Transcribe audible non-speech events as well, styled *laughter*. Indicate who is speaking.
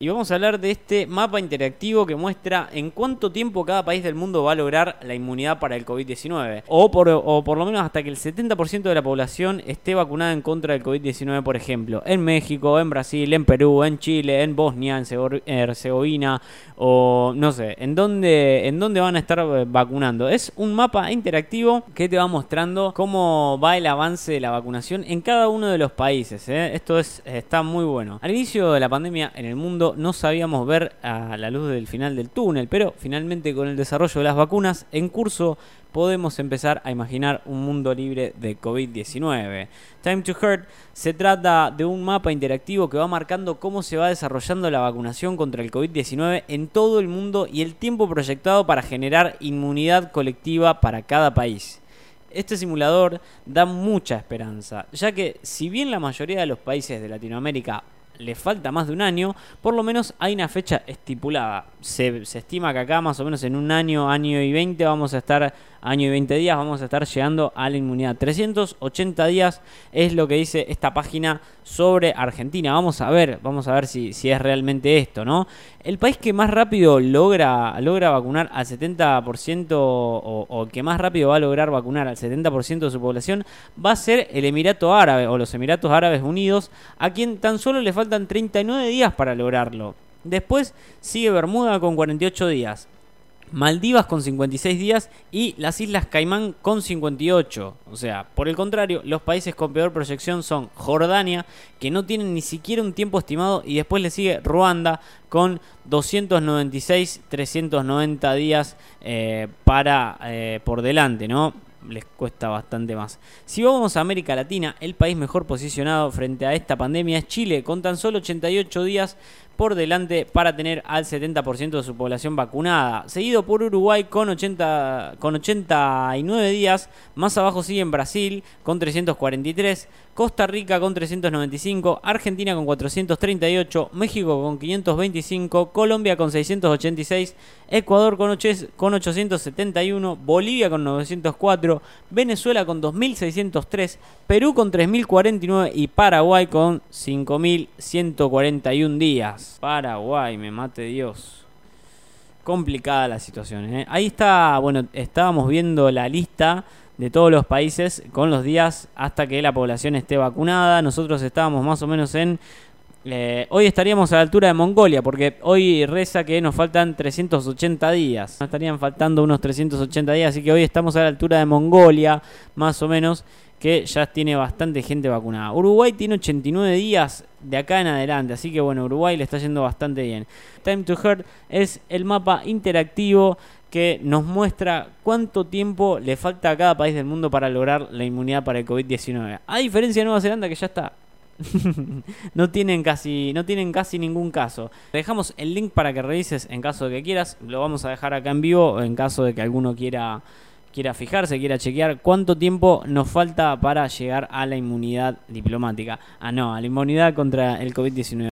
Speaker 1: Y vamos a hablar de este mapa interactivo que muestra en cuánto tiempo cada país del mundo va a lograr la inmunidad para el COVID-19. O por, o por lo menos hasta que el 70% de la población esté vacunada en contra del COVID-19, por ejemplo. En México, en Brasil, en Perú, en Chile, en Bosnia, en Herzegovina o no sé, en dónde, en dónde van a estar eh, vacunando. Es un mapa interactivo que te va mostrando cómo va el avance de la vacunación en cada uno de los países. ¿eh? Esto es, está muy bueno. Al inicio de la pandemia en el mundo, no sabíamos ver a la luz del final del túnel, pero finalmente con el desarrollo de las vacunas en curso podemos empezar a imaginar un mundo libre de COVID-19. Time to Hurt se trata de un mapa interactivo que va marcando cómo se va desarrollando la vacunación contra el COVID-19 en todo el mundo y el tiempo proyectado para generar inmunidad colectiva para cada país. Este simulador da mucha esperanza, ya que si bien la mayoría de los países de Latinoamérica le falta más de un año, por lo menos hay una fecha estipulada. Se, se, estima que acá más o menos en un año, año y 20 vamos a estar, año y 20 días, vamos a estar llegando a la inmunidad. 380 días es lo que dice esta página sobre Argentina. Vamos a ver, vamos a ver si, si es realmente esto, ¿no? El país que más rápido logra, logra vacunar al 70% o, o que más rápido va a lograr vacunar al 70% de su población va a ser el Emirato Árabe o los Emiratos Árabes Unidos, a quien tan solo le falta faltan 39 días para lograrlo. Después sigue Bermuda con 48 días. Maldivas con 56 días y las Islas Caimán con 58. O sea, por el contrario, los países con peor proyección son Jordania, que no tienen ni siquiera un tiempo estimado, y después le sigue Ruanda con 296, 390 días eh, para eh, por delante, ¿no? Les cuesta bastante más. Si vamos a América Latina, el país mejor posicionado frente a esta pandemia es Chile, con tan solo 88 días por delante para tener al 70% de su población vacunada. Seguido por Uruguay con, 80, con 89 días. Más abajo sigue en Brasil con 343. Costa Rica con 395. Argentina con 438. México con 525. Colombia con 686. Ecuador con, con 871. Bolivia con 904. Venezuela con 2603. Perú con 3049. Y Paraguay con 5141 días. Paraguay, me mate Dios. Complicada la situación. ¿eh? Ahí está, bueno, estábamos viendo la lista de todos los países con los días hasta que la población esté vacunada. Nosotros estábamos más o menos en... Eh, hoy estaríamos a la altura de Mongolia, porque hoy reza que nos faltan 380 días. Nos estarían faltando unos 380 días, así que hoy estamos a la altura de Mongolia, más o menos que ya tiene bastante gente vacunada. Uruguay tiene 89 días de acá en adelante, así que bueno, Uruguay le está yendo bastante bien. Time to Hurt es el mapa interactivo que nos muestra cuánto tiempo le falta a cada país del mundo para lograr la inmunidad para el COVID-19. A diferencia de Nueva Zelanda que ya está *laughs* no tienen casi no tienen casi ningún caso. Dejamos el link para que revises en caso de que quieras, lo vamos a dejar acá en vivo en caso de que alguno quiera quiera fijarse, quiera chequear cuánto tiempo nos falta para llegar a la inmunidad diplomática. Ah, no, a la inmunidad contra el COVID-19.